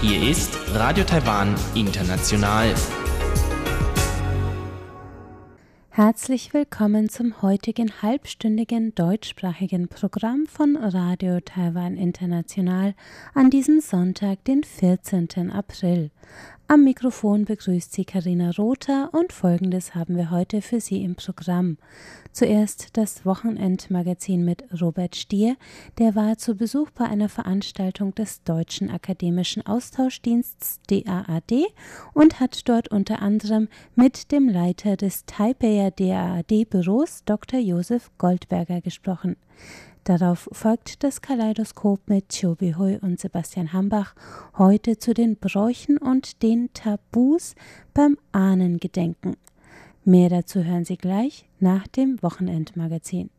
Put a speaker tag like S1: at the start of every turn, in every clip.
S1: Hier ist Radio Taiwan International.
S2: Herzlich willkommen zum heutigen halbstündigen deutschsprachigen Programm von Radio Taiwan International an diesem Sonntag, den 14. April. Am Mikrofon begrüßt Sie Karina Rother und folgendes haben wir heute für Sie im Programm. Zuerst das Wochenendmagazin mit Robert Stier, der war zu Besuch bei einer Veranstaltung des Deutschen Akademischen Austauschdienstes DAAD und hat dort unter anderem mit dem Leiter des Taipeier DAAD-Büros Dr. Josef Goldberger gesprochen. Darauf folgt das Kaleidoskop mit Chobi Hui und Sebastian Hambach heute zu den Bräuchen und den Tabus beim Ahnengedenken. Mehr dazu hören Sie gleich nach dem Wochenendmagazin.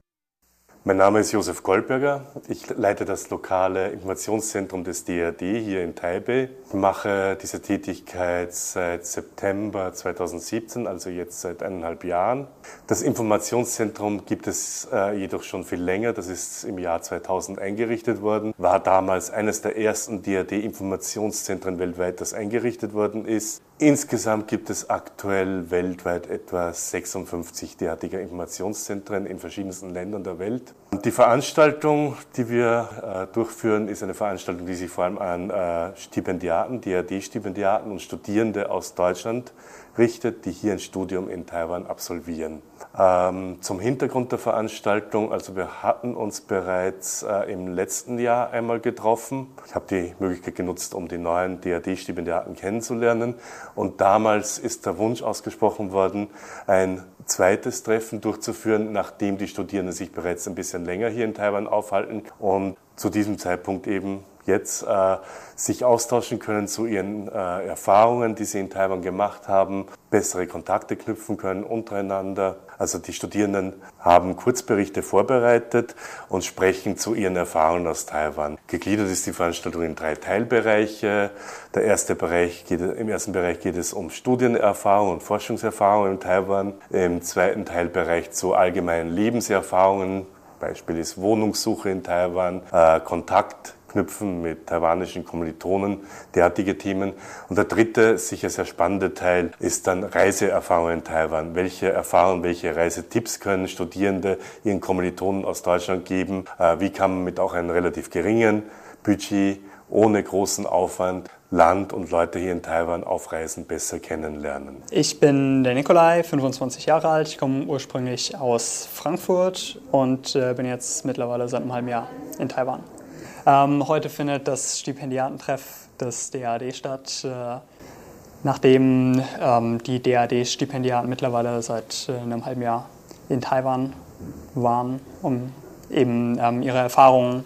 S3: Mein Name ist Josef Goldberger. Ich leite das lokale Informationszentrum des DRD hier in Taipei. Ich mache diese Tätigkeit seit September 2017, also jetzt seit eineinhalb Jahren. Das Informationszentrum gibt es äh, jedoch schon viel länger. Das ist im Jahr 2000 eingerichtet worden. War damals eines der ersten DRD-Informationszentren weltweit, das eingerichtet worden ist. Insgesamt gibt es aktuell weltweit etwa 56 derartiger Informationszentren in verschiedensten Ländern der Welt. Die Veranstaltung, die wir äh, durchführen, ist eine Veranstaltung, die sich vor allem an äh, Stipendiaten, DRD-Stipendiaten und Studierende aus Deutschland richtet, die hier ein Studium in Taiwan absolvieren. Ähm, zum Hintergrund der Veranstaltung, also wir hatten uns bereits äh, im letzten Jahr einmal getroffen. Ich habe die Möglichkeit genutzt, um die neuen DRD-Stipendiaten kennenzulernen. Und damals ist der Wunsch ausgesprochen worden, ein zweites Treffen durchzuführen, nachdem die Studierenden sich bereits ein bisschen länger hier in Taiwan aufhalten und zu diesem Zeitpunkt eben jetzt äh, sich austauschen können zu ihren äh, Erfahrungen, die sie in Taiwan gemacht haben, bessere Kontakte knüpfen können untereinander. Also die Studierenden haben Kurzberichte vorbereitet und sprechen zu ihren Erfahrungen aus Taiwan. Gegliedert ist die Veranstaltung in drei Teilbereiche. Der erste Bereich geht, Im ersten Bereich geht es um Studienerfahrungen und Forschungserfahrungen in Taiwan. Im zweiten Teilbereich zu allgemeinen Lebenserfahrungen. Beispiel ist Wohnungssuche in Taiwan, äh, Kontakt knüpfen mit taiwanischen Kommilitonen, derartige Themen. Und der dritte, sicher sehr spannende Teil ist dann Reiseerfahrungen in Taiwan. Welche Erfahrungen, welche Reisetipps können Studierende ihren Kommilitonen aus Deutschland geben? Wie kann man mit auch einem relativ geringen Budget, ohne großen Aufwand, Land und Leute hier in Taiwan auf Reisen besser kennenlernen?
S4: Ich bin der Nikolai, 25 Jahre alt. Ich komme ursprünglich aus Frankfurt und bin jetzt mittlerweile seit einem halben Jahr in Taiwan. Ähm, heute findet das Stipendiatentreff des DAD statt, äh, nachdem ähm, die DAD-Stipendiaten mittlerweile seit äh, einem halben Jahr in Taiwan waren, um eben ähm, ihre Erfahrungen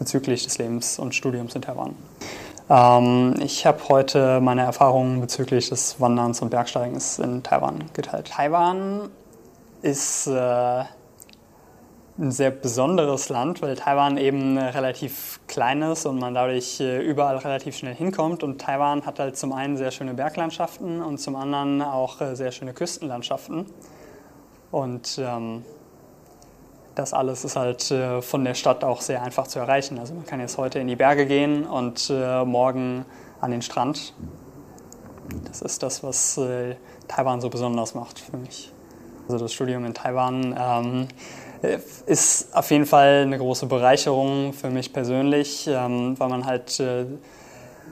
S4: bezüglich des Lebens und Studiums in Taiwan. Ähm, ich habe heute meine Erfahrungen bezüglich des Wanderns und Bergsteigens in Taiwan geteilt. Taiwan ist äh, ein sehr besonderes Land, weil Taiwan eben relativ klein ist und man dadurch überall relativ schnell hinkommt. Und Taiwan hat halt zum einen sehr schöne Berglandschaften und zum anderen auch sehr schöne Küstenlandschaften. Und ähm, das alles ist halt äh, von der Stadt auch sehr einfach zu erreichen. Also man kann jetzt heute in die Berge gehen und äh, morgen an den Strand. Das ist das, was äh, Taiwan so besonders macht für mich. Also das Studium in Taiwan ähm, ist auf jeden Fall eine große Bereicherung für mich persönlich, ähm, weil man halt äh,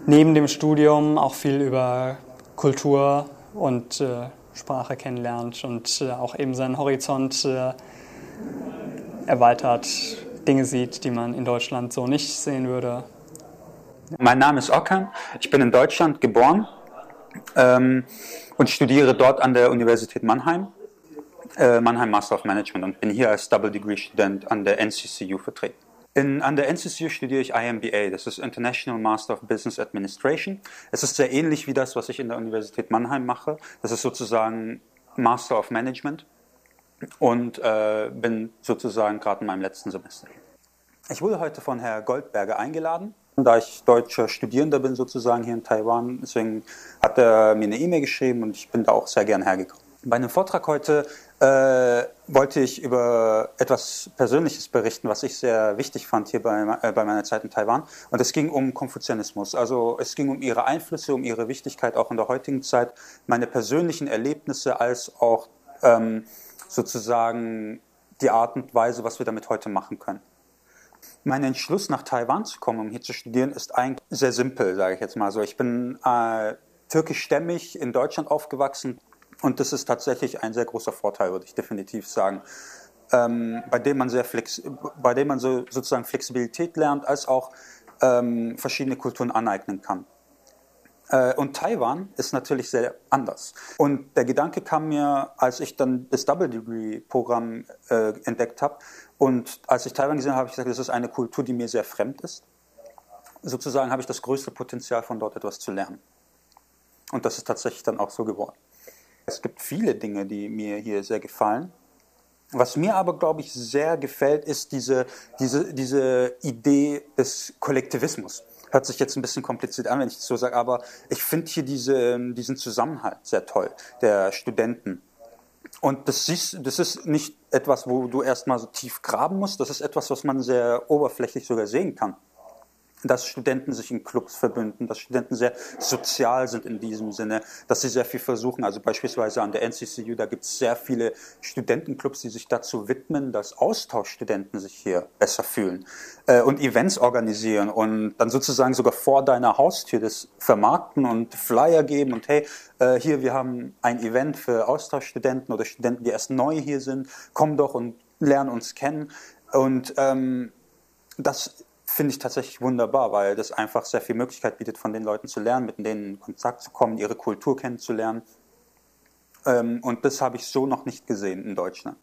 S4: neben dem Studium auch viel über Kultur und äh, Sprache kennenlernt und äh, auch eben seinen Horizont äh, erweitert, Dinge sieht, die man in Deutschland so nicht sehen würde.
S5: Mein Name ist Okan, ich bin in Deutschland geboren ähm, und studiere dort an der Universität Mannheim. Mannheim Master of Management und bin hier als Double Degree Student an der NCCU vertreten. In, an der NCCU studiere ich IMBA, das ist International Master of Business Administration. Es ist sehr ähnlich wie das, was ich in der Universität Mannheim mache. Das ist sozusagen Master of Management und äh, bin sozusagen gerade in meinem letzten Semester. Ich wurde heute von Herrn Goldberger eingeladen, da ich deutscher Studierender bin sozusagen hier in Taiwan. Deswegen hat er mir eine E-Mail geschrieben und ich bin da auch sehr gern hergekommen. Bei einem Vortrag heute äh, wollte ich über etwas Persönliches berichten, was ich sehr wichtig fand hier bei, äh, bei meiner Zeit in Taiwan. Und es ging um Konfuzianismus. Also es ging um ihre Einflüsse, um ihre Wichtigkeit auch in der heutigen Zeit, meine persönlichen Erlebnisse als auch ähm, sozusagen die Art und Weise, was wir damit heute machen können. Mein Entschluss, nach Taiwan zu kommen, um hier zu studieren, ist eigentlich sehr simpel, sage ich jetzt mal so. Ich bin äh, türkischstämmig in Deutschland aufgewachsen, und das ist tatsächlich ein sehr großer Vorteil, würde ich definitiv sagen, ähm, bei dem man sehr flex bei dem man so, sozusagen Flexibilität lernt, als auch ähm, verschiedene Kulturen aneignen kann. Äh, und Taiwan ist natürlich sehr anders. Und der Gedanke kam mir, als ich dann das Double Degree Programm äh, entdeckt habe. Und als ich Taiwan gesehen habe, habe ich gesagt, das ist eine Kultur, die mir sehr fremd ist. Sozusagen habe ich das größte Potenzial, von dort etwas zu lernen. Und das ist tatsächlich dann auch so geworden. Es gibt viele Dinge, die mir hier sehr gefallen. Was mir aber, glaube ich, sehr gefällt, ist diese, diese, diese Idee des Kollektivismus. Hört sich jetzt ein bisschen kompliziert an, wenn ich das so sage, aber ich finde hier diese, diesen Zusammenhalt sehr toll, der Studenten. Und das ist, das ist nicht etwas, wo du erstmal so tief graben musst, das ist etwas, was man sehr oberflächlich sogar sehen kann dass Studenten sich in Clubs verbünden, dass Studenten sehr sozial sind in diesem Sinne, dass sie sehr viel versuchen. Also beispielsweise an der NCCU, da gibt es sehr viele Studentenclubs, die sich dazu widmen, dass Austauschstudenten sich hier besser fühlen äh, und Events organisieren und dann sozusagen sogar vor deiner Haustür das vermarkten und Flyer geben und hey, äh, hier, wir haben ein Event für Austauschstudenten oder Studenten, die erst neu hier sind, komm doch und lern uns kennen. Und ähm, das finde ich tatsächlich wunderbar, weil das einfach sehr viel Möglichkeit bietet, von den Leuten zu lernen, mit denen in Kontakt zu kommen, ihre Kultur kennenzulernen. Ähm, und das habe ich so noch nicht gesehen in Deutschland.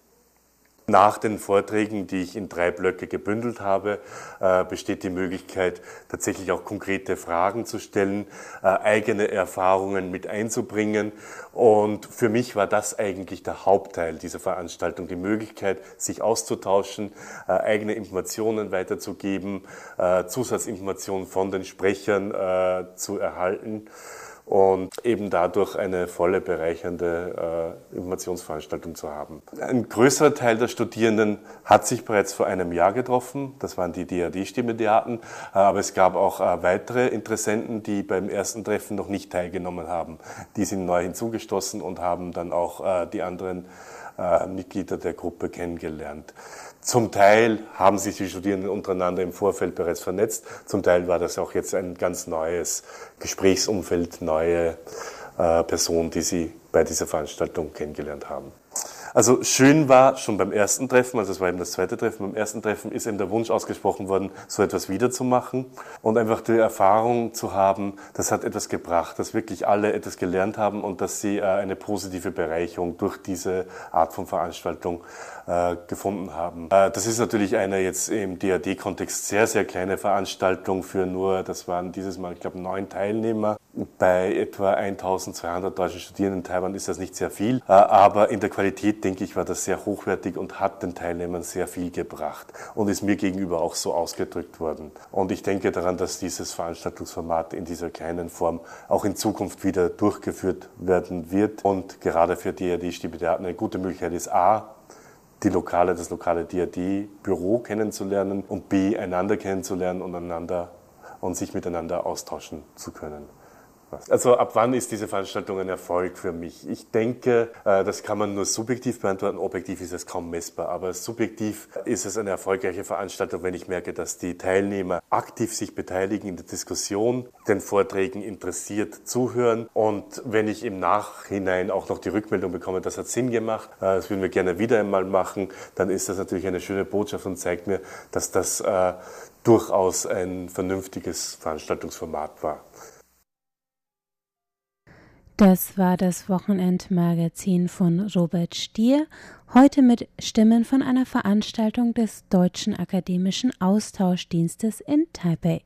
S3: Nach den Vorträgen, die ich in drei Blöcke gebündelt habe, äh, besteht die Möglichkeit, tatsächlich auch konkrete Fragen zu stellen, äh, eigene Erfahrungen mit einzubringen. Und für mich war das eigentlich der Hauptteil dieser Veranstaltung, die Möglichkeit, sich auszutauschen, äh, eigene Informationen weiterzugeben, Zusatzinformationen von den Sprechern zu erhalten und eben dadurch eine volle bereichernde äh, Informationsveranstaltung zu haben. Ein größerer Teil der Studierenden hat sich bereits vor einem Jahr getroffen. Das waren die DAD-Stimmediaten. Äh, aber es gab auch äh, weitere Interessenten, die beim ersten Treffen noch nicht teilgenommen haben. Die sind neu hinzugestoßen und haben dann auch äh, die anderen äh, Mitglieder der Gruppe kennengelernt. Zum Teil haben sich die Studierenden untereinander im Vorfeld bereits vernetzt, zum Teil war das auch jetzt ein ganz neues Gesprächsumfeld, neue äh, Personen, die sie bei dieser Veranstaltung kennengelernt haben. Also schön war schon beim ersten Treffen, also es war eben das zweite Treffen, beim ersten Treffen ist eben der Wunsch ausgesprochen worden, so etwas wiederzumachen und einfach die Erfahrung zu haben, das hat etwas gebracht, dass wirklich alle etwas gelernt haben und dass sie äh, eine positive Bereicherung durch diese Art von Veranstaltung äh, gefunden haben. Äh, das ist natürlich eine jetzt im DAD-Kontext sehr, sehr kleine Veranstaltung für nur, das waren dieses Mal, ich glaube, neun Teilnehmer. Bei etwa 1200 deutschen Studierenden in Taiwan ist das nicht sehr viel, aber in der Qualität denke ich, war das sehr hochwertig und hat den Teilnehmern sehr viel gebracht und ist mir gegenüber auch so ausgedrückt worden. Und ich denke daran, dass dieses Veranstaltungsformat in dieser kleinen Form auch in Zukunft wieder durchgeführt werden wird. Und gerade für die, die Stipendiaten eine gute Möglichkeit ist, A, die lokale, das lokale DAD-Büro kennenzulernen und B, einander kennenzulernen und einander und sich miteinander austauschen zu können. Also ab wann ist diese Veranstaltung ein Erfolg für mich? Ich denke, äh, das kann man nur subjektiv beantworten. Objektiv ist es kaum messbar. Aber subjektiv ist es eine erfolgreiche Veranstaltung, wenn ich merke, dass die Teilnehmer aktiv sich beteiligen in der Diskussion, den Vorträgen interessiert zuhören und wenn ich im Nachhinein auch noch die Rückmeldung bekomme, das hat Sinn gemacht, äh, das würden wir gerne wieder einmal machen, dann ist das natürlich eine schöne Botschaft und zeigt mir, dass das äh, durchaus ein vernünftiges Veranstaltungsformat war.
S2: Das war das Wochenendmagazin von Robert Stier, heute mit Stimmen von einer Veranstaltung des Deutschen Akademischen Austauschdienstes in Taipei.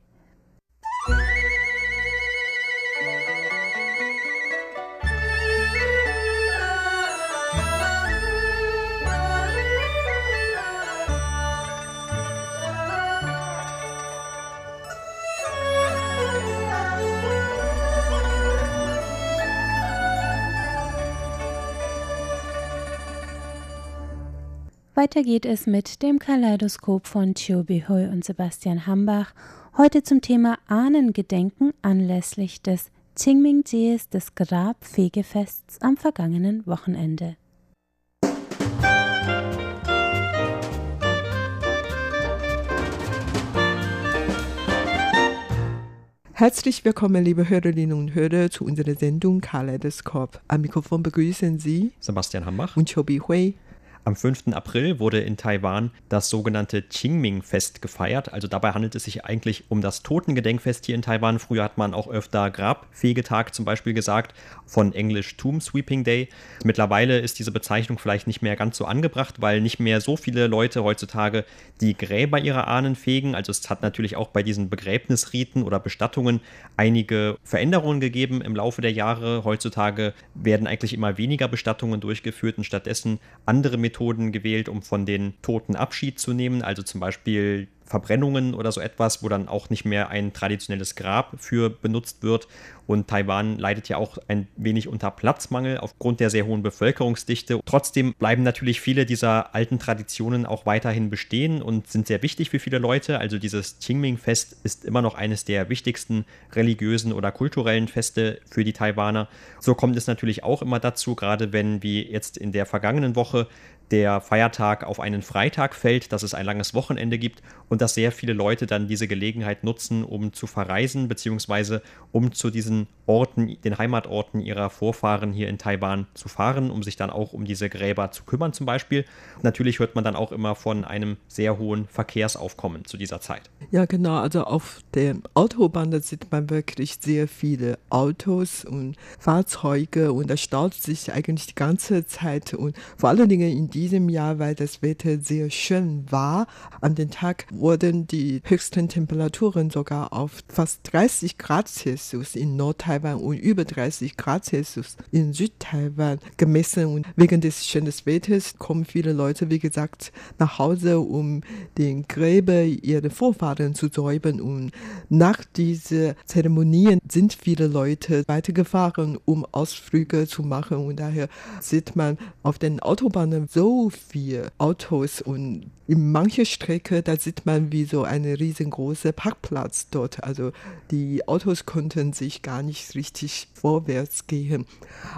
S2: Weiter geht es mit dem Kaleidoskop von Chio Bihui und Sebastian Hambach. Heute zum Thema Ahnengedenken anlässlich des Qingming-Jies des Grabfegefests am vergangenen Wochenende.
S6: Herzlich willkommen, liebe Hörerinnen und Hörer, zu unserer Sendung Kaleidoskop. Am Mikrofon begrüßen Sie
S7: Sebastian Hambach
S6: und Chobi Hui.
S7: Am 5. April wurde in Taiwan das sogenannte Qingming-Fest gefeiert. Also dabei handelt es sich eigentlich um das Totengedenkfest hier in Taiwan. Früher hat man auch öfter Grabfegetag zum Beispiel gesagt, von Englisch Tomb Sweeping Day. Mittlerweile ist diese Bezeichnung vielleicht nicht mehr ganz so angebracht, weil nicht mehr so viele Leute heutzutage die Gräber ihrer Ahnen fegen. Also es hat natürlich auch bei diesen Begräbnisriten oder Bestattungen einige Veränderungen gegeben im Laufe der Jahre. Heutzutage werden eigentlich immer weniger Bestattungen durchgeführt und stattdessen andere Methoden Methoden gewählt, um von den Toten Abschied zu nehmen, also zum Beispiel Verbrennungen oder so etwas, wo dann auch nicht mehr ein traditionelles Grab für benutzt wird. Und Taiwan leidet ja auch ein wenig unter Platzmangel aufgrund der sehr hohen Bevölkerungsdichte. Trotzdem bleiben natürlich viele dieser alten Traditionen auch weiterhin bestehen und sind sehr wichtig für viele Leute. Also dieses Qingming-Fest ist immer noch eines der wichtigsten religiösen oder kulturellen Feste für die Taiwaner. So kommt es natürlich auch immer dazu, gerade wenn wie jetzt in der vergangenen Woche der Feiertag auf einen Freitag fällt, dass es ein langes Wochenende gibt und dass sehr viele Leute dann diese Gelegenheit nutzen, um zu verreisen, beziehungsweise um zu diesen Orten, den Heimatorten ihrer Vorfahren hier in Taiwan zu fahren, um sich dann auch um diese Gräber zu kümmern zum Beispiel. Natürlich hört man dann auch immer von einem sehr hohen Verkehrsaufkommen zu dieser Zeit.
S6: Ja, genau. Also auf der Autobahn, da sieht man wirklich sehr viele Autos und Fahrzeuge und da staut sich eigentlich die ganze Zeit und vor allen Dingen in diesem Jahr, weil das Wetter sehr schön war. An den Tag wurden die höchsten Temperaturen sogar auf fast 30 Grad Celsius in Nordtaiwan und über 30 Grad Celsius in Südtaiwan gemessen. Und wegen des schönen Wetters kommen viele Leute, wie gesagt, nach Hause, um den Gräber ihrer Vorfahren zu säubern. Und nach dieser Zeremonien sind viele Leute weitergefahren, um Ausflüge zu machen. Und daher sieht man auf den Autobahnen so viele Autos und in mancher Strecke, da sieht man wie so eine riesengroße Parkplatz dort. Also die Autos konnten sich gar nicht richtig vorwärts gehen.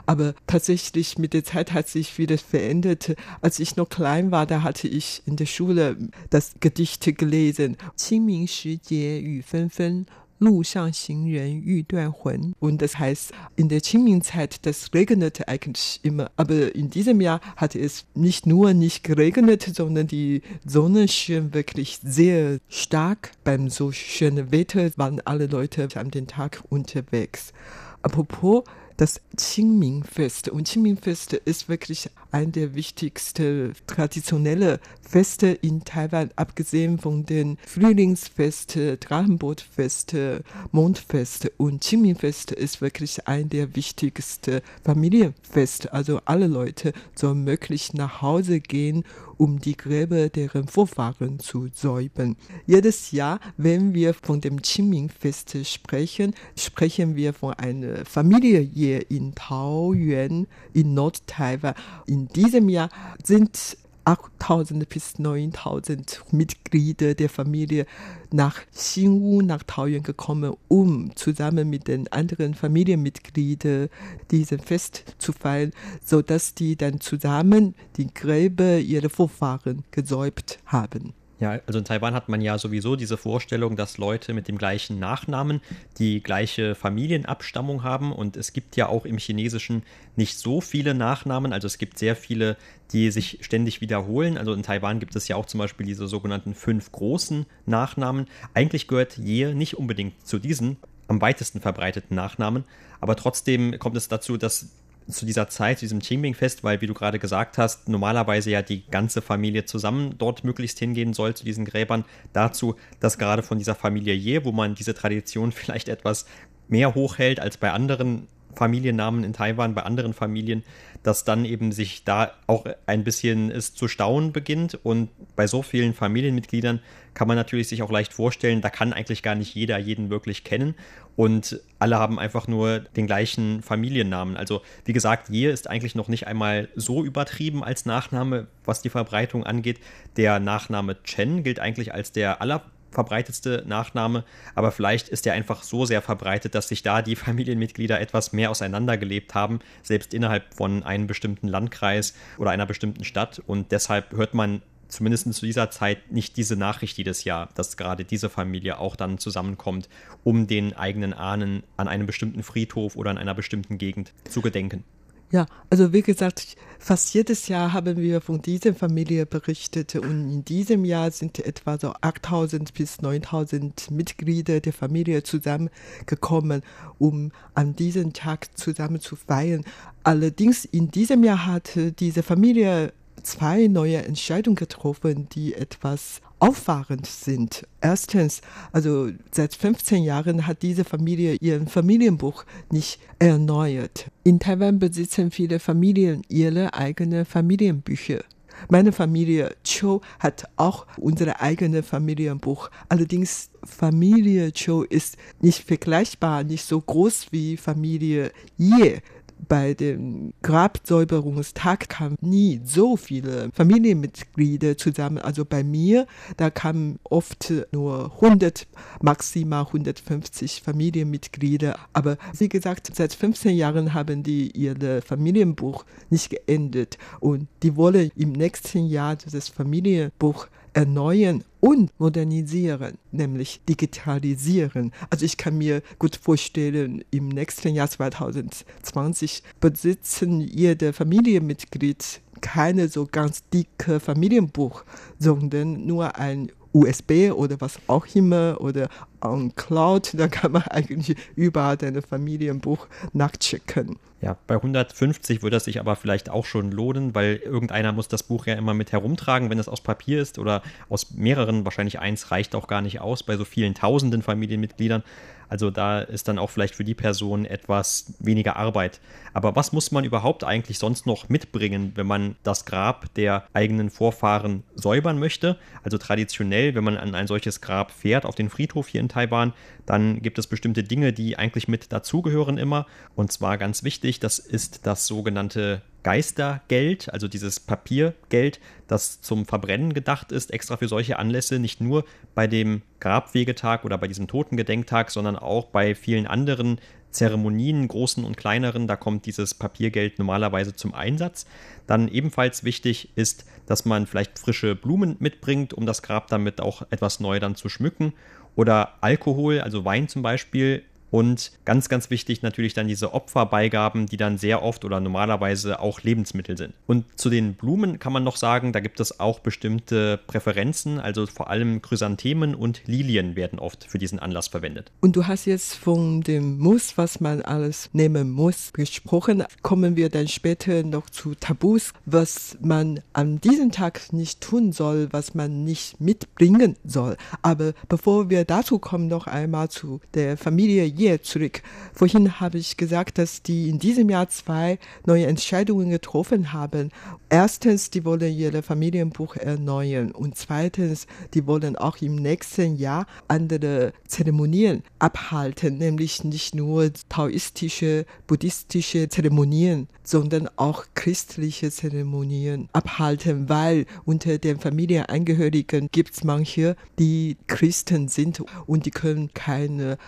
S6: Aber tatsächlich mit der Zeit hat sich vieles verändert. Als ich noch klein war, da hatte ich in der Schule das Gedicht gelesen. 清明时节雨纷纷， 路上行人欲断魂. Und das heißt, in der Qingming-Zeit, das regnete eigentlich immer. Aber in diesem Jahr hatte es nicht nur nicht geregnet, sondern die Sonne schien wirklich sehr stark. Beim so schönen Wetter waren alle Leute an den Tag unterwegs. Apropos das Qingming-Fest. Und Qingming-Fest ist wirklich ein der wichtigsten traditionellen Feste in Taiwan, abgesehen von den Frühlingsfeste, Drachenbootfeste, Mondfeste. Und Qingming-Fest ist wirklich ein der wichtigsten Familienfeste. Also alle Leute sollen möglich nach Hause gehen um die Gräber deren Vorfahren zu säubern. Jedes Jahr, wenn wir von dem Qingming-Fest sprechen, sprechen wir von einer Familie hier in Taoyuan in Nord-Taiwan. In diesem Jahr sind 8000 bis 9000 Mitglieder der Familie nach Xinwu, nach Taoyuan gekommen, um zusammen mit den anderen Familienmitgliedern diesen Fest zu feiern, sodass die dann zusammen die Gräber ihrer Vorfahren gesäubt haben.
S7: Ja, also in Taiwan hat man ja sowieso diese Vorstellung, dass Leute mit dem gleichen Nachnamen die gleiche Familienabstammung haben. Und es gibt ja auch im Chinesischen nicht so viele Nachnamen. Also es gibt sehr viele, die sich ständig wiederholen. Also in Taiwan gibt es ja auch zum Beispiel diese sogenannten fünf großen Nachnamen. Eigentlich gehört Ye nicht unbedingt zu diesen am weitesten verbreiteten Nachnamen. Aber trotzdem kommt es dazu, dass zu dieser Zeit, zu diesem Qingming-Fest, weil, wie du gerade gesagt hast, normalerweise ja die ganze Familie zusammen dort möglichst hingehen soll zu diesen Gräbern, dazu, dass gerade von dieser Familie Ye, wo man diese Tradition vielleicht etwas mehr hochhält als bei anderen Familiennamen in Taiwan bei anderen Familien, dass dann eben sich da auch ein bisschen es zu staunen beginnt. Und bei so vielen Familienmitgliedern kann man natürlich sich auch leicht vorstellen, da kann eigentlich gar nicht jeder jeden wirklich kennen. Und alle haben einfach nur den gleichen Familiennamen. Also wie gesagt, Ye ist eigentlich noch nicht einmal so übertrieben als Nachname, was die Verbreitung angeht. Der Nachname Chen gilt eigentlich als der aller verbreitetste Nachname, aber vielleicht ist er einfach so sehr verbreitet, dass sich da die Familienmitglieder etwas mehr auseinandergelebt haben, selbst innerhalb von einem bestimmten Landkreis oder einer bestimmten Stadt und deshalb hört man zumindest zu dieser Zeit nicht diese Nachricht jedes Jahr, dass gerade diese Familie auch dann zusammenkommt, um den eigenen Ahnen an einem bestimmten Friedhof oder in einer bestimmten Gegend zu gedenken.
S6: Ja, also wie gesagt, fast jedes Jahr haben wir von dieser Familie berichtet und in diesem Jahr sind etwa so 8000 bis 9000 Mitglieder der Familie zusammengekommen, um an diesem Tag zusammen zu feiern. Allerdings in diesem Jahr hat diese Familie zwei neue Entscheidungen getroffen, die etwas auffahrend sind. Erstens, also seit 15 Jahren hat diese Familie ihren Familienbuch nicht erneuert. In Taiwan besitzen viele Familien ihre eigenen Familienbücher. Meine Familie Cho hat auch unser eigenes Familienbuch. Allerdings Familie Cho ist nicht vergleichbar, nicht so groß wie Familie Ye bei dem Grabsäuberungstag kamen nie so viele Familienmitglieder zusammen. Also bei mir, da kamen oft nur 100, maximal 150 Familienmitglieder. Aber wie gesagt, seit 15 Jahren haben die ihr Familienbuch nicht geändert und die wollen im nächsten Jahr dieses Familienbuch erneuern und modernisieren, nämlich digitalisieren. Also ich kann mir gut vorstellen, im nächsten Jahr 2020 besitzen jede Familienmitglied keine so ganz dicke Familienbuch, sondern nur ein USB oder was auch immer oder on Cloud, da kann man eigentlich überall dein Familienbuch nachchecken.
S7: Ja, bei 150 würde das sich aber vielleicht auch schon lohnen, weil irgendeiner muss das Buch ja immer mit herumtragen, wenn es aus Papier ist oder aus mehreren, wahrscheinlich eins reicht auch gar nicht aus bei so vielen tausenden Familienmitgliedern. Also da ist dann auch vielleicht für die Person etwas weniger Arbeit. Aber was muss man überhaupt eigentlich sonst noch mitbringen, wenn man das Grab der eigenen Vorfahren säubern möchte? Also traditionell, wenn man an ein solches Grab fährt, auf den Friedhof hier in Taiwan, dann gibt es bestimmte Dinge, die eigentlich mit dazugehören immer. Und zwar ganz wichtig, das ist das sogenannte Geistergeld, also dieses Papiergeld, das zum Verbrennen gedacht ist, extra für solche Anlässe, nicht nur bei dem Grabwegetag oder bei diesem Totengedenktag, sondern auch bei vielen anderen Zeremonien, großen und kleineren, da kommt dieses Papiergeld normalerweise zum Einsatz. Dann ebenfalls wichtig ist, dass man vielleicht frische Blumen mitbringt, um das Grab damit auch etwas neu dann zu schmücken. Oder Alkohol, also Wein zum Beispiel, und ganz, ganz wichtig natürlich dann diese Opferbeigaben, die dann sehr oft oder normalerweise auch Lebensmittel sind. Und zu den Blumen kann man noch sagen, da gibt es auch bestimmte Präferenzen, also vor allem Chrysanthemen und Lilien werden oft für diesen Anlass verwendet.
S6: Und du hast jetzt von dem Muss, was man alles nehmen muss, gesprochen. Kommen wir dann später noch zu Tabus, was man an diesem Tag nicht tun soll, was man nicht mitbringen soll. Aber bevor wir dazu kommen, noch einmal zu der Familie Year zurück. Vorhin habe ich gesagt, dass die in diesem Jahr zwei neue Entscheidungen getroffen haben. Erstens, die wollen ihr Familienbuch erneuern und zweitens, die wollen auch im nächsten Jahr andere Zeremonien abhalten, nämlich nicht nur taoistische, buddhistische Zeremonien, sondern auch christliche Zeremonien abhalten, weil unter den Familienangehörigen gibt es manche, die Christen sind und die können keine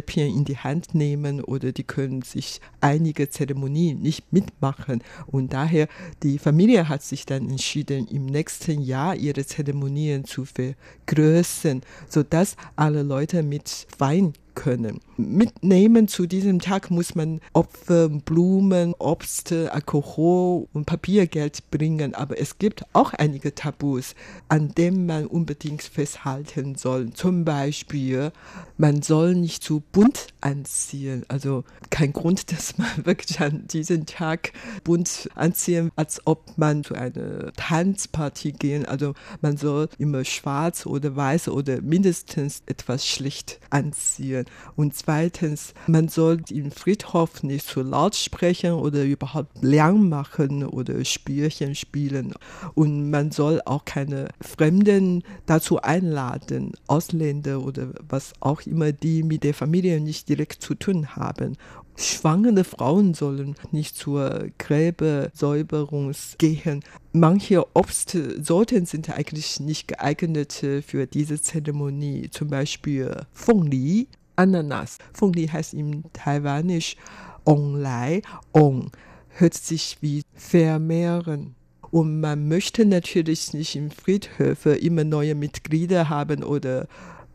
S6: Räucherstäbchen in die Hand nehmen oder die können sich einige Zeremonien nicht mitmachen. Und daher, die Familie hat sich dann entschieden, im nächsten Jahr ihre Zeremonien zu vergrößern, sodass alle Leute mit Wein können. Mitnehmen zu diesem Tag muss man Opfer, Blumen, Obst, Alkohol und Papiergeld bringen. Aber es gibt auch einige Tabus, an denen man unbedingt festhalten soll. Zum Beispiel, man soll nicht zu bunt anziehen. Also kein Grund, dass man wirklich an diesem Tag bunt anziehen, als ob man zu einer Tanzparty gehen. Also man soll immer schwarz oder weiß oder mindestens etwas schlicht anziehen. Und zweitens, man soll im Friedhof nicht zu laut sprechen oder überhaupt Lärm machen oder Spielchen spielen. Und man soll auch keine Fremden dazu einladen, Ausländer oder was auch immer, die mit der Familie nicht direkt zu tun haben. Schwangere Frauen sollen nicht zur Gräbersäuberung gehen. Manche Obstsorten sind eigentlich nicht geeignet für diese Zeremonie. Zum Beispiel Fengli, Ananas. Fengli heißt im Taiwanisch Ong Lai. Ong hört sich wie vermehren. Und man möchte natürlich nicht im Friedhöfe immer neue Mitglieder haben oder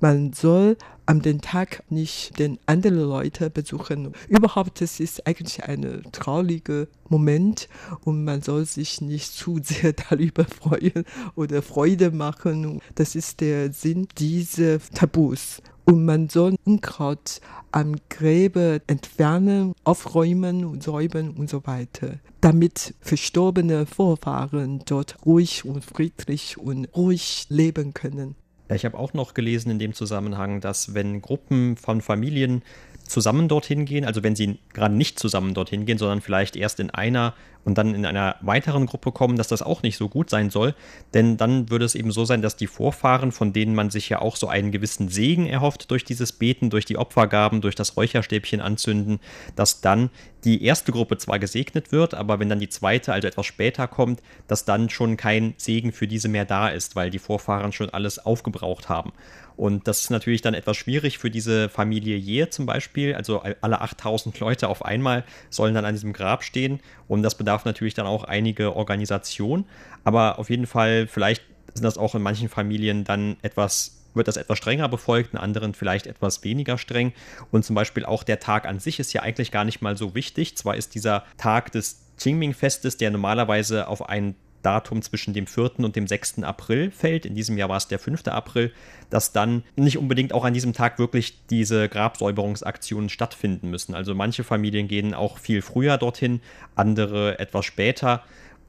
S6: man soll an den Tag nicht den anderen Leute besuchen. Überhaupt, das ist eigentlich ein trauriger Moment und man soll sich nicht zu sehr darüber freuen oder Freude machen. Das ist der Sinn dieser Tabus. Und man soll Unkraut am Gräber entfernen, aufräumen und säubern und so weiter, damit verstorbene Vorfahren dort ruhig und friedlich und ruhig leben können.
S7: Ich habe auch noch gelesen in dem Zusammenhang, dass wenn Gruppen von Familien zusammen dorthin gehen, also wenn sie gerade nicht zusammen dorthin gehen, sondern vielleicht erst in einer und dann in einer weiteren Gruppe kommen, dass das auch nicht so gut sein soll. Denn dann würde es eben so sein, dass die Vorfahren, von denen man sich ja auch so einen gewissen Segen erhofft durch dieses Beten, durch die Opfergaben, durch das Räucherstäbchen anzünden, dass dann die erste Gruppe zwar gesegnet wird, aber wenn dann die zweite, also etwas später kommt, dass dann schon kein Segen für diese mehr da ist, weil die Vorfahren schon alles aufgebraucht haben. Und das ist natürlich dann etwas schwierig für diese Familie Jehe zum Beispiel. Also alle 8000 Leute auf einmal sollen dann an diesem Grab stehen. Und das bedarf natürlich dann auch einige Organisation. Aber auf jeden Fall, vielleicht sind das auch in manchen Familien dann etwas wird das etwas strenger befolgt, in anderen vielleicht etwas weniger streng. Und zum Beispiel auch der Tag an sich ist ja eigentlich gar nicht mal so wichtig. Zwar ist dieser Tag des Qingming-Festes, der normalerweise auf einen Datum zwischen dem 4. und dem 6. April fällt. In diesem Jahr war es der 5. April, dass dann nicht unbedingt auch an diesem Tag wirklich diese Grabsäuberungsaktionen stattfinden müssen. Also manche Familien gehen auch viel früher dorthin, andere etwas später.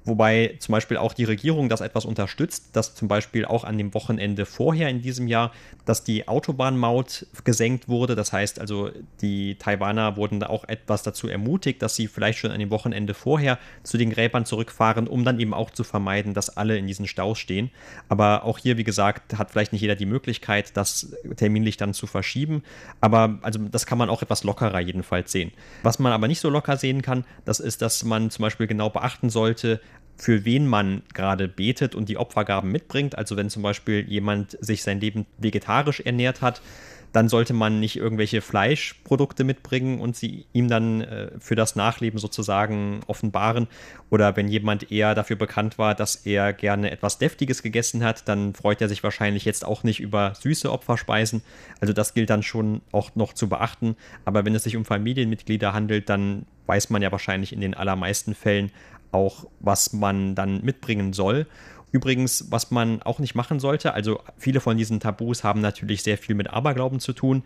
S7: Wobei zum Beispiel auch die Regierung das etwas unterstützt, dass zum Beispiel auch an dem Wochenende vorher in diesem Jahr, dass die Autobahnmaut gesenkt wurde. Das heißt also, die Taiwaner wurden da auch etwas dazu ermutigt, dass sie vielleicht schon an dem Wochenende vorher zu den Gräbern zurückfahren, um dann eben auch zu vermeiden, dass alle in diesen Staus stehen. Aber auch hier, wie gesagt, hat vielleicht nicht jeder die Möglichkeit, das terminlich dann zu verschieben. Aber also das kann man auch etwas lockerer jedenfalls sehen. Was man aber nicht so locker sehen kann, das ist, dass man zum Beispiel genau beachten sollte, für wen man gerade betet und die Opfergaben mitbringt. Also wenn zum Beispiel jemand sich sein Leben vegetarisch ernährt hat, dann sollte man nicht irgendwelche Fleischprodukte mitbringen und sie ihm dann äh, für das Nachleben sozusagen offenbaren. Oder wenn jemand eher dafür bekannt war, dass er gerne etwas Deftiges gegessen hat, dann freut er sich wahrscheinlich jetzt auch nicht über süße Opferspeisen. Also das gilt dann schon auch noch zu beachten. Aber wenn es sich um Familienmitglieder handelt, dann weiß man ja wahrscheinlich in den allermeisten Fällen auch, was man dann mitbringen soll. Übrigens, was man auch nicht machen sollte, also viele von diesen Tabus haben natürlich sehr viel mit Aberglauben zu tun,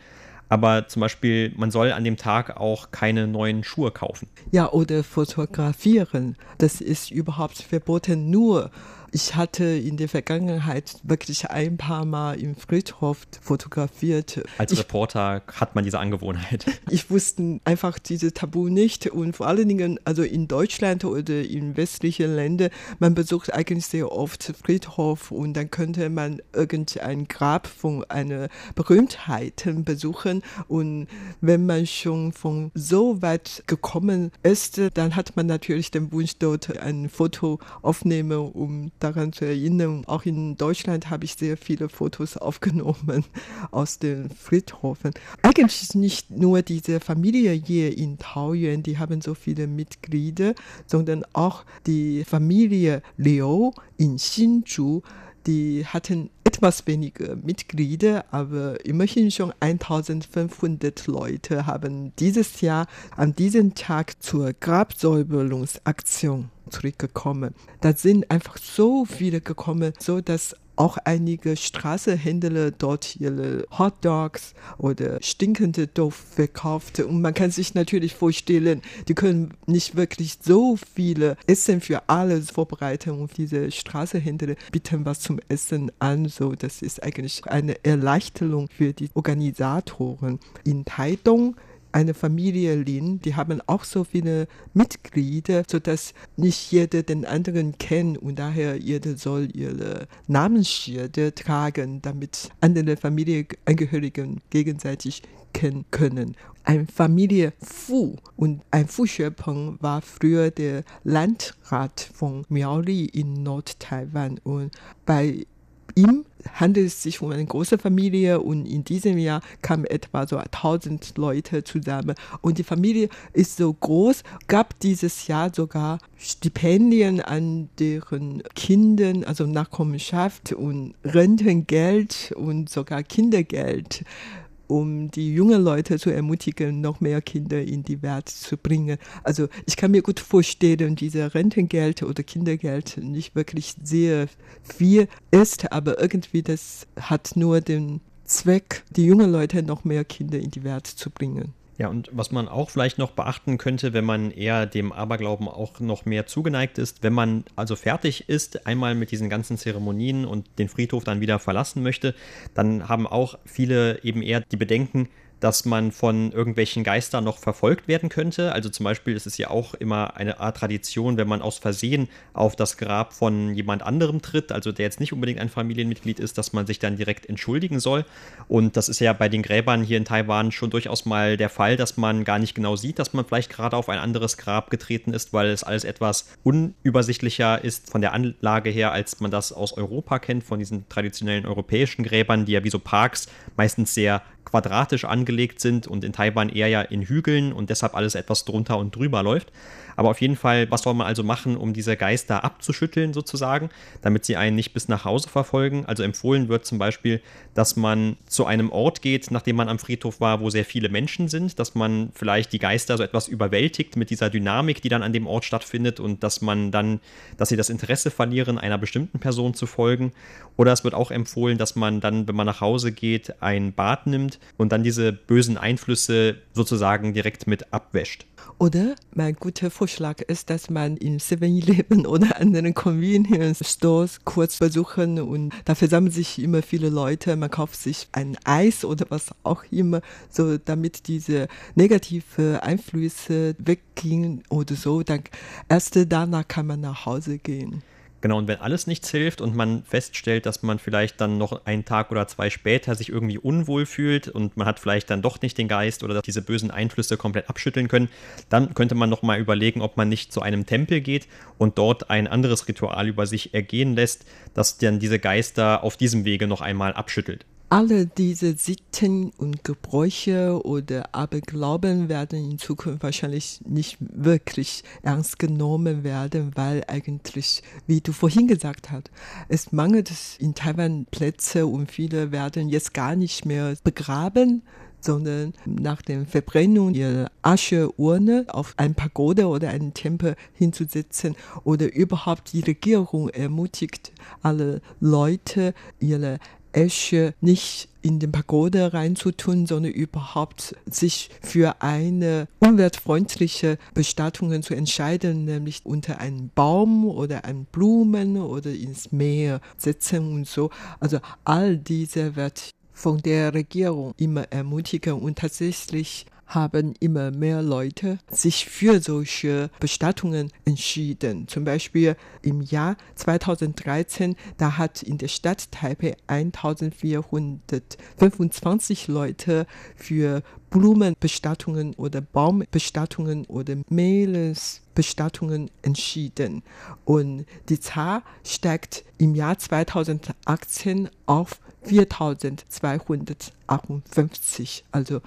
S7: aber zum Beispiel, man soll an dem Tag auch keine neuen Schuhe kaufen.
S6: Ja, oder fotografieren. Das ist überhaupt verboten. Nur ich hatte in der Vergangenheit wirklich ein paar Mal im Friedhof fotografiert.
S7: Als Reporter ich, hat man diese Angewohnheit.
S6: Ich wusste einfach diese Tabu nicht und vor allen Dingen, also in Deutschland oder in westlichen Ländern, man besucht eigentlich sehr oft Friedhof und dann könnte man irgendein Grab von einer Berühmtheit besuchen und wenn man schon von so weit gekommen ist, dann hat man natürlich den Wunsch, dort ein Foto aufnehmen, um daran zu erinnern. Auch in Deutschland habe ich sehr viele Fotos aufgenommen aus den Friedhofen. Eigentlich nicht nur diese Familie hier in Taoyuan, die haben so viele Mitglieder, sondern auch die Familie Liu in Hsinchu, die hatten etwas weniger Mitglieder, aber immerhin schon 1500 Leute haben dieses Jahr an diesem Tag zur Grabsäuberungsaktion zurückgekommen. Da sind einfach so viele gekommen, so dass auch einige Straßenhändler dort ihre Hotdogs oder stinkende Doof verkauft. Und man kann sich natürlich vorstellen, die können nicht wirklich so viele Essen für alle vorbereiten und diese Straßenhändler bieten was zum Essen an. So, das ist eigentlich eine Erleichterung für die Organisatoren. In Taidong eine Familie Lin, die haben auch so viele Mitglieder, sodass nicht jeder den anderen kennt und daher jeder soll ihre Namensschilder tragen, damit andere Familienangehörigen gegenseitig kennen können. Ein Familie Fu und ein Fu Xuepeng war früher der Landrat von Miaoli in Nord-Taiwan und bei ihm handelt es sich um eine große Familie und in diesem Jahr kamen etwa so 1000 Leute zusammen. Und die Familie ist so groß, gab dieses Jahr sogar Stipendien an deren Kindern, also Nachkommenschaft und Rentengeld und sogar Kindergeld um die jungen Leute zu ermutigen, noch mehr Kinder in die Welt zu bringen. Also ich kann mir gut vorstellen, diese Rentengeld oder Kindergeld nicht wirklich sehr viel ist, aber irgendwie das hat nur den Zweck, die jungen Leute noch mehr Kinder in die Welt zu bringen.
S7: Ja, und was man auch vielleicht noch beachten könnte, wenn man eher dem Aberglauben auch noch mehr zugeneigt ist, wenn man also fertig ist, einmal mit diesen ganzen Zeremonien und den Friedhof dann wieder verlassen möchte, dann haben auch viele eben eher die Bedenken, dass man von irgendwelchen Geistern noch verfolgt werden könnte. Also zum Beispiel ist es ja auch immer eine Art Tradition, wenn man aus Versehen auf das Grab von jemand anderem tritt, also der jetzt nicht unbedingt ein Familienmitglied ist, dass man sich dann direkt entschuldigen soll. Und das ist ja bei den Gräbern hier in Taiwan schon durchaus mal der Fall, dass man gar nicht genau sieht, dass man vielleicht gerade auf ein anderes Grab getreten ist, weil es alles etwas unübersichtlicher ist von der Anlage her, als man das aus Europa kennt, von diesen traditionellen europäischen Gräbern, die ja wie so Parks meistens sehr quadratisch angelegt sind und in Taiwan eher ja in Hügeln und deshalb alles etwas drunter und drüber läuft. Aber auf jeden Fall, was soll man also machen, um diese Geister abzuschütteln sozusagen, damit sie einen nicht bis nach Hause verfolgen? Also empfohlen wird zum Beispiel, dass man zu einem Ort geht, nachdem man am Friedhof war, wo sehr viele Menschen sind, dass man vielleicht die Geister so etwas überwältigt mit dieser Dynamik, die dann an dem Ort stattfindet und dass man dann, dass sie das Interesse verlieren, einer bestimmten Person zu folgen. Oder es wird auch empfohlen, dass man dann, wenn man nach Hause geht, ein Bad nimmt und dann diese bösen Einflüsse sozusagen direkt mit abwäscht.
S6: Oder mein guter Vorschlag ist, dass man in 7-Eleven oder anderen Convenience Stores kurz besuchen und da versammeln sich immer viele Leute. Man kauft sich ein Eis oder was auch immer, so damit diese negative Einflüsse weggehen oder so. Dann erst danach kann man nach Hause gehen.
S7: Genau, und wenn alles nichts hilft und man feststellt, dass man vielleicht dann noch einen Tag oder zwei später sich irgendwie unwohl fühlt und man hat vielleicht dann doch nicht den Geist oder diese bösen Einflüsse komplett abschütteln können, dann könnte man noch mal überlegen, ob man nicht zu einem Tempel geht und dort ein anderes Ritual über sich ergehen lässt, das dann diese Geister auf diesem Wege noch einmal abschüttelt
S6: alle diese Sitten und Gebräuche oder Aberglauben werden in Zukunft wahrscheinlich nicht wirklich ernst genommen werden, weil eigentlich, wie du vorhin gesagt hast, es mangelt in Taiwan Plätze und viele werden jetzt gar nicht mehr begraben, sondern nach der Verbrennung ihrer Ascheurne auf ein Pagode oder einen Tempel hinzusetzen oder überhaupt die Regierung ermutigt alle Leute, ihre Esche nicht in den Pagode reinzutun, sondern überhaupt sich für eine umweltfreundliche Bestattung zu entscheiden, nämlich unter einen Baum oder einen Blumen oder ins Meer setzen und so. Also all diese wird von der Regierung immer ermutigen und tatsächlich haben immer mehr Leute sich für solche Bestattungen entschieden. Zum Beispiel im Jahr 2013, da hat in der Stadt Taipei 1425 Leute für Blumenbestattungen oder Baumbestattungen oder Mehlesbestattungen entschieden. Und die Zahl steigt im Jahr 2018 auf 4258. Also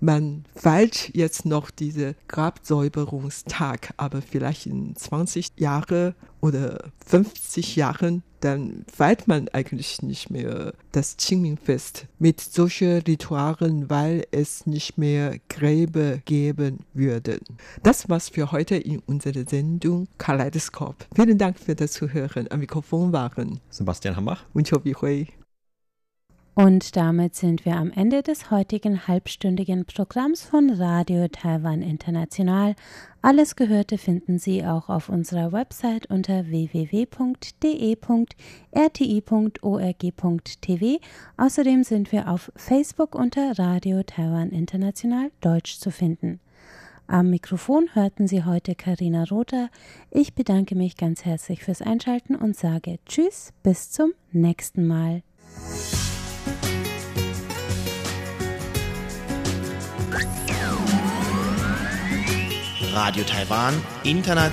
S6: man feiert jetzt noch diese Grabsäuberungstag, aber vielleicht in 20 Jahren oder 50 Jahren, dann feiert man eigentlich nicht mehr das Qingming-Fest mit solchen Ritualen, weil es nicht mehr Gräber geben würde. Das war's für heute in unserer Sendung Kaleidoskop. Vielen Dank für das Zuhören. Am Mikrofon waren
S7: Sebastian Hambach
S6: und Chobi Hui.
S2: Und damit sind wir am Ende des heutigen halbstündigen Programms von Radio Taiwan International. Alles Gehörte finden Sie auch auf unserer Website unter www.de.rti.org.tv. Außerdem sind wir auf Facebook unter Radio Taiwan International Deutsch zu finden. Am Mikrofon hörten Sie heute Karina Rother. Ich bedanke mich ganz herzlich fürs Einschalten und sage Tschüss, bis zum nächsten Mal.
S1: Radio Taiwan, international